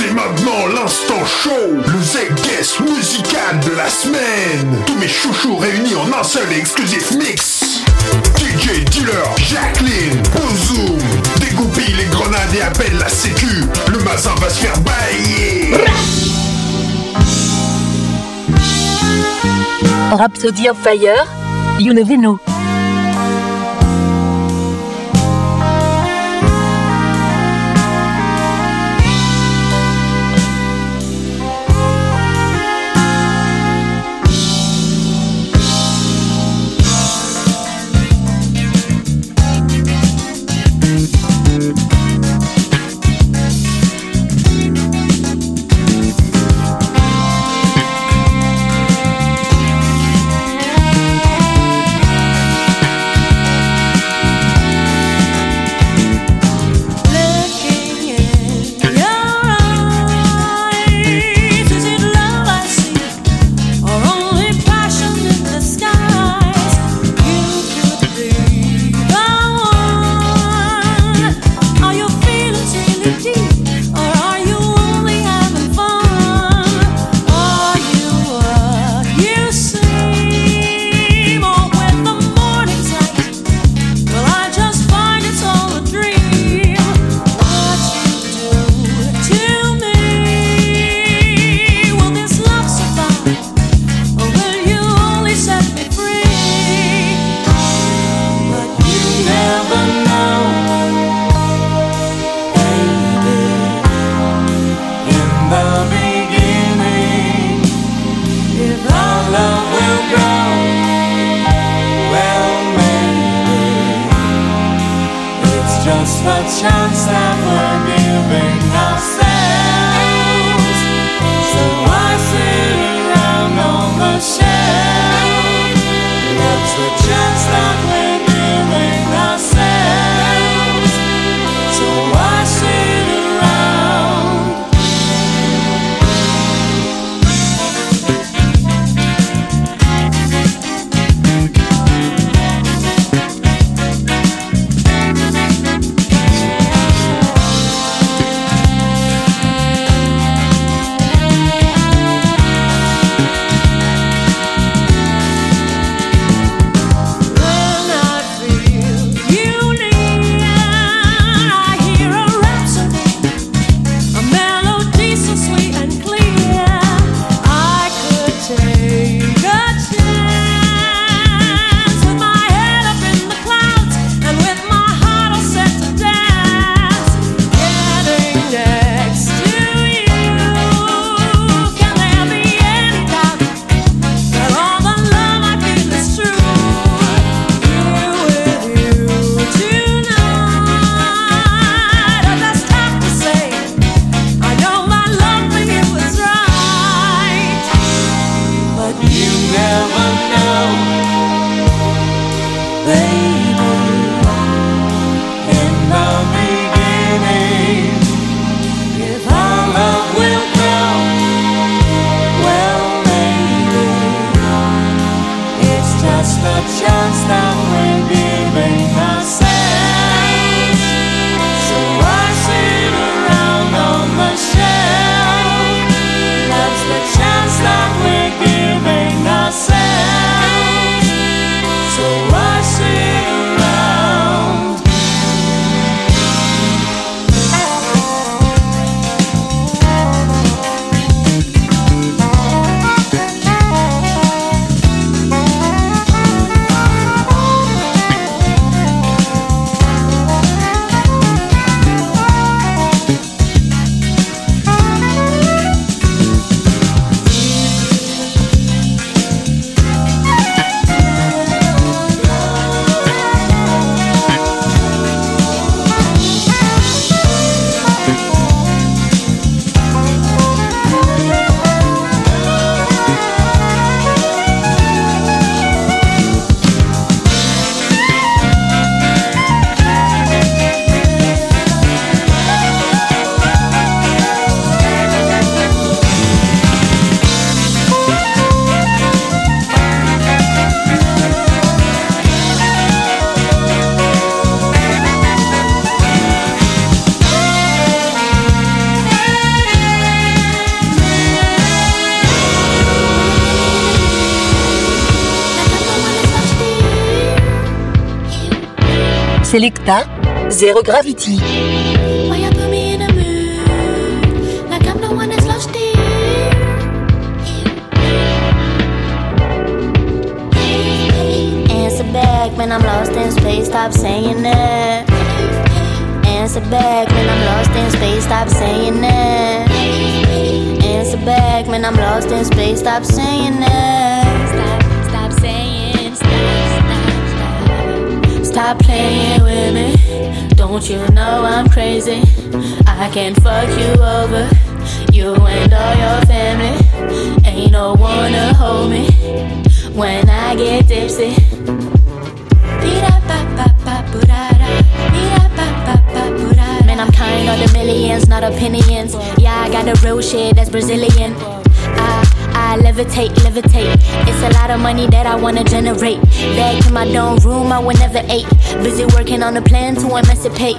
C'est maintenant l'instant show, le Z-Guest musical de la semaine. Tous mes chouchous réunis en un seul exclusif mix. DJ Dealer, Jacqueline, Bozoom, dégoupille les grenades et appelle la sécu. Le mazin va se faire bailler. Rhapsody of Fire, You Never Know. Just a chance that we're giving ourselves. So why sit around the the Selecta, Zero Gravity. when I'm lost in space, stop saying that. Answer back when I'm lost in space, stop saying that. Answer back when I'm lost in space, stop saying that. Stop playing with me. Don't you know I'm crazy? I can fuck you over. You and all your family. Ain't no one to hold me when I get tipsy. Man, I'm kind of the millions, not opinions. Yeah, I got the real shit that's Brazilian fly, levitate, levitate. It's a lot of money that I wanna generate. Back in my dorm room, I would never ate. Busy working on a plan to emancipate.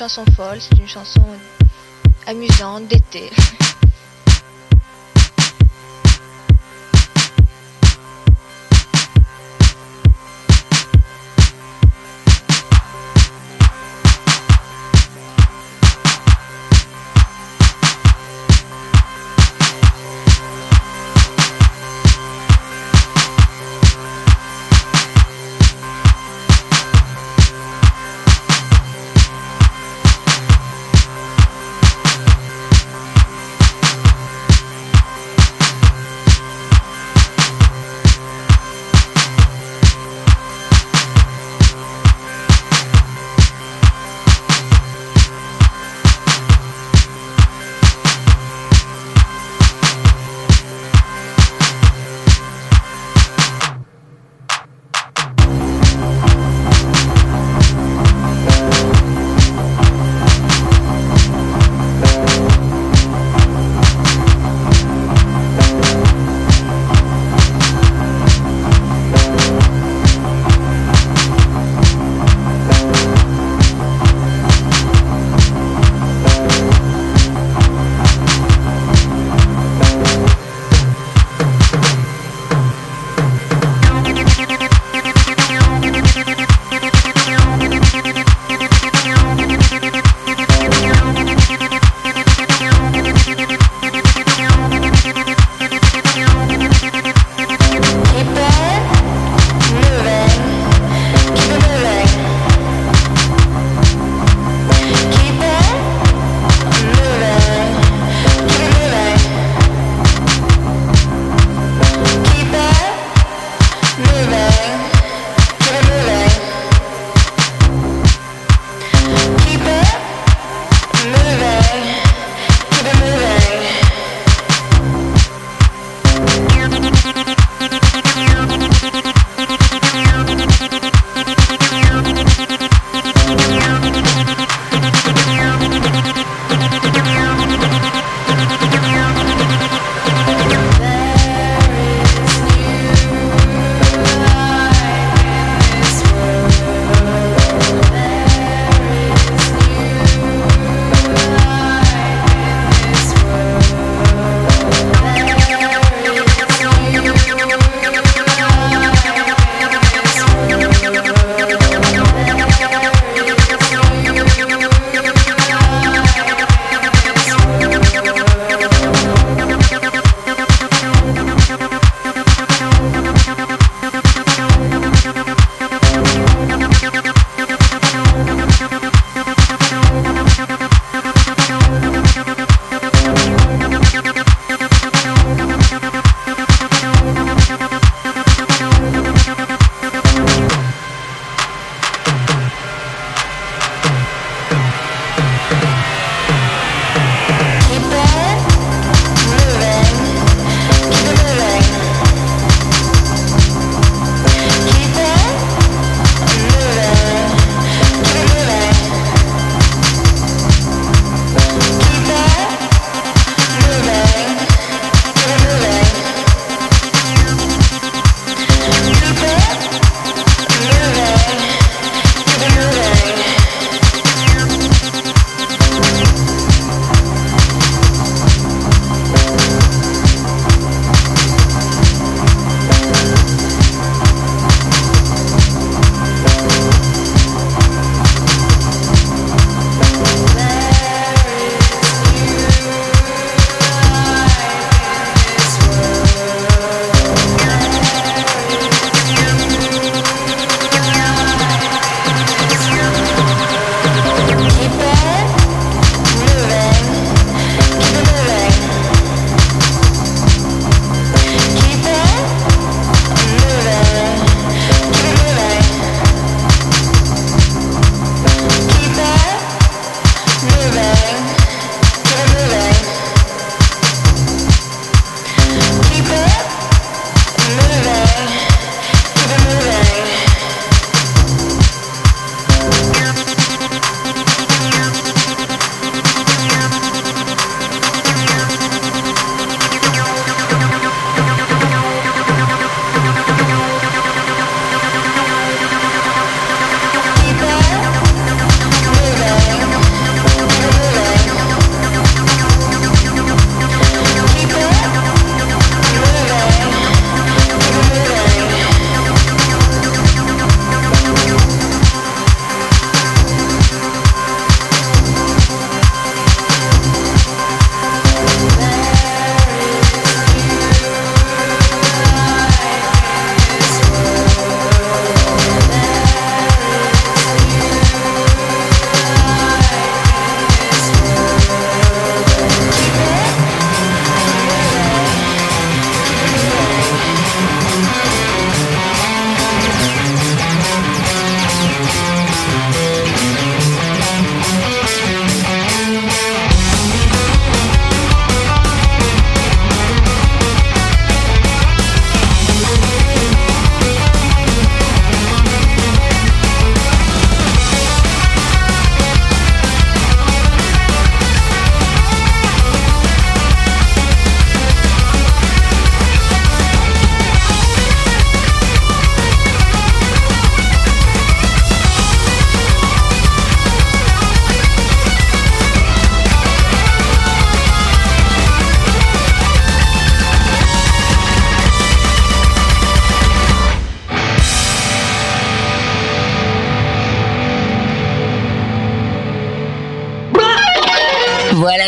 Chanson folle, c'est une chanson amusante d'été.